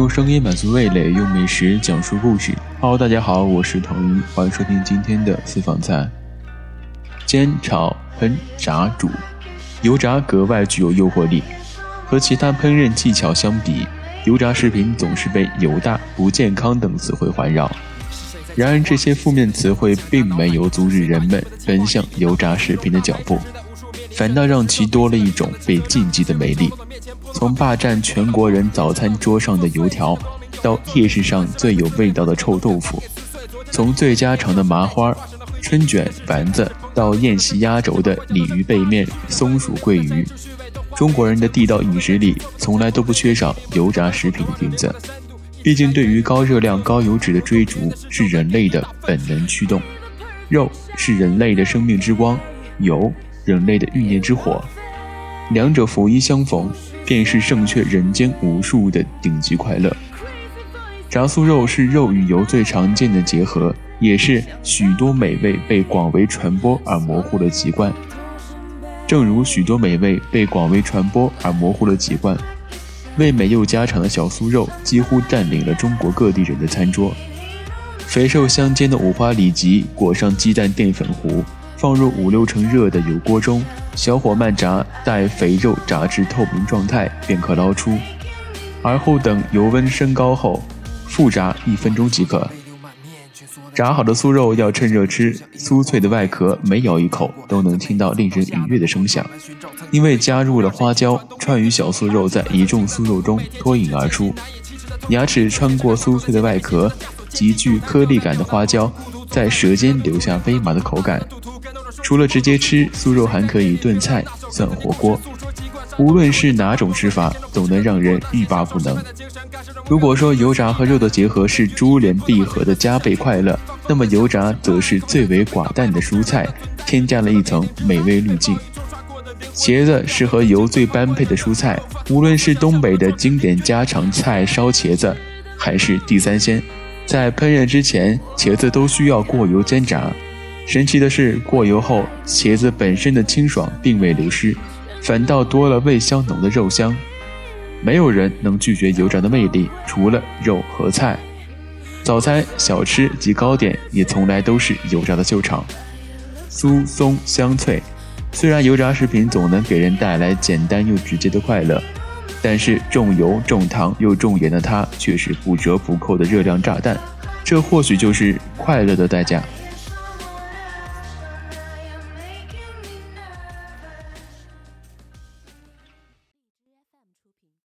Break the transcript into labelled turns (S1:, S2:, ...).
S1: 用声音满足味蕾，用美食讲述故事。Hello，大家好，我是腾一，欢迎收听今天的私房菜。煎、炒、烹、炸、煮，油炸格外具有诱惑力。和其他烹饪技巧相比，油炸食品总是被油大、不健康等词汇环绕。然而，这些负面词汇并没有阻止人们奔向油炸食品的脚步。反倒让其多了一种被禁忌的美丽。从霸占全国人早餐桌上的油条，到夜市上最有味道的臭豆腐；从最家常的麻花、春卷、丸子，到宴席压轴的鲤鱼背面、松鼠桂鱼，中国人的地道饮食里从来都不缺少油炸食品的影子。毕竟，对于高热量、高油脂的追逐是人类的本能驱动，肉是人类的生命之光，油。人类的欲念之火，两者福一相逢，便是胜却人间无数的顶级快乐。炸酥肉是肉与油最常见的结合，也是许多美味被广为传播而模糊的籍贯。正如许多美味被广为传播而模糊了籍贯，味美又家常的小酥肉几乎占领了中国各地人的餐桌。肥瘦相间的五花里脊裹上鸡蛋淀粉糊。放入五六成热的油锅中，小火慢炸，待肥肉炸至透明状态，便可捞出。而后等油温升高后，复炸一分钟即可。炸好的酥肉要趁热吃，酥脆的外壳每咬一口都能听到令人愉悦的声响。因为加入了花椒，川渝小酥肉在一众酥肉中脱颖而出。牙齿穿过酥脆的外壳，极具颗粒感的花椒在舌尖留下微麻的口感。除了直接吃酥肉，还可以炖菜、涮火锅。无论是哪种吃法，总能让人欲罢不能。如果说油炸和肉的结合是珠联璧合的加倍快乐，那么油炸则是最为寡淡的蔬菜，添加了一层美味滤镜。茄子是和油最般配的蔬菜，无论是东北的经典家常菜烧茄子，还是地三鲜，在烹饪之前，茄子都需要过油煎炸。神奇的是，过油后，茄子本身的清爽并未流失，反倒多了味香浓的肉香。没有人能拒绝油炸的魅力，除了肉和菜。早餐、小吃及糕点也从来都是油炸的秀场，酥松香脆。虽然油炸食品总能给人带来简单又直接的快乐，但是重油、重糖又重盐的它，却是不折不扣的热量炸弹。这或许就是快乐的代价。